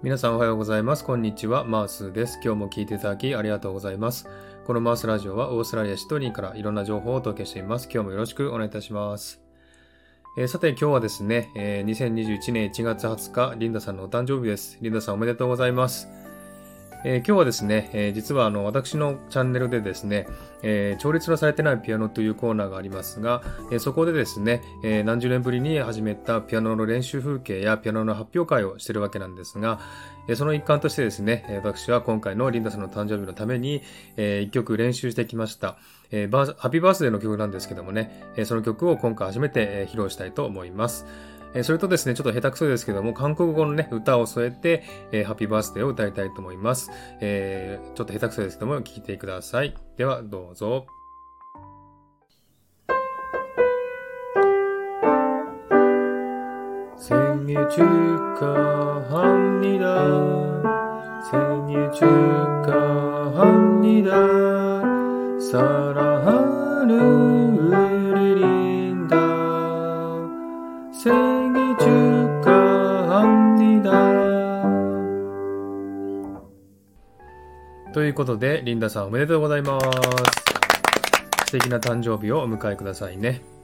皆さんおはようございます。こんにちは。マースです。今日も聞いていただきありがとうございます。このマースラジオはオーストラリアシトニーからいろんな情報をお届けしています。今日もよろしくお願いいたします。えー、さて今日はですね、えー、2021年1月20日、リンダさんのお誕生日です。リンダさんおめでとうございます。えー、今日はですね、えー、実はあの私のチャンネルでですね、えー、調律のされてないピアノというコーナーがありますが、えそこでですね、え何十年ぶりに始めたピアノの練習風景やピアノの発表会をしているわけなんですが、えその一環としてですね、私は今回のリンダさんの誕生日のために、えー一曲練習してきました。えー、バーハッピーバースデーの曲なんですけどもね、えその曲を今回初めて、え披露したいと思います。えそれとですね、ちょっと下手くそですけども、韓国語のね、歌を添えて、えー、ハッピーバースデーを歌いたいと思います。えー、ちょっと下手くそですけども、聴いてください。では、どうぞ。생일축하합니다 생일 축하합니다 사랑하는 ということで、リンダさんおめでとうございます。素敵な誕生日をお迎えくださいね。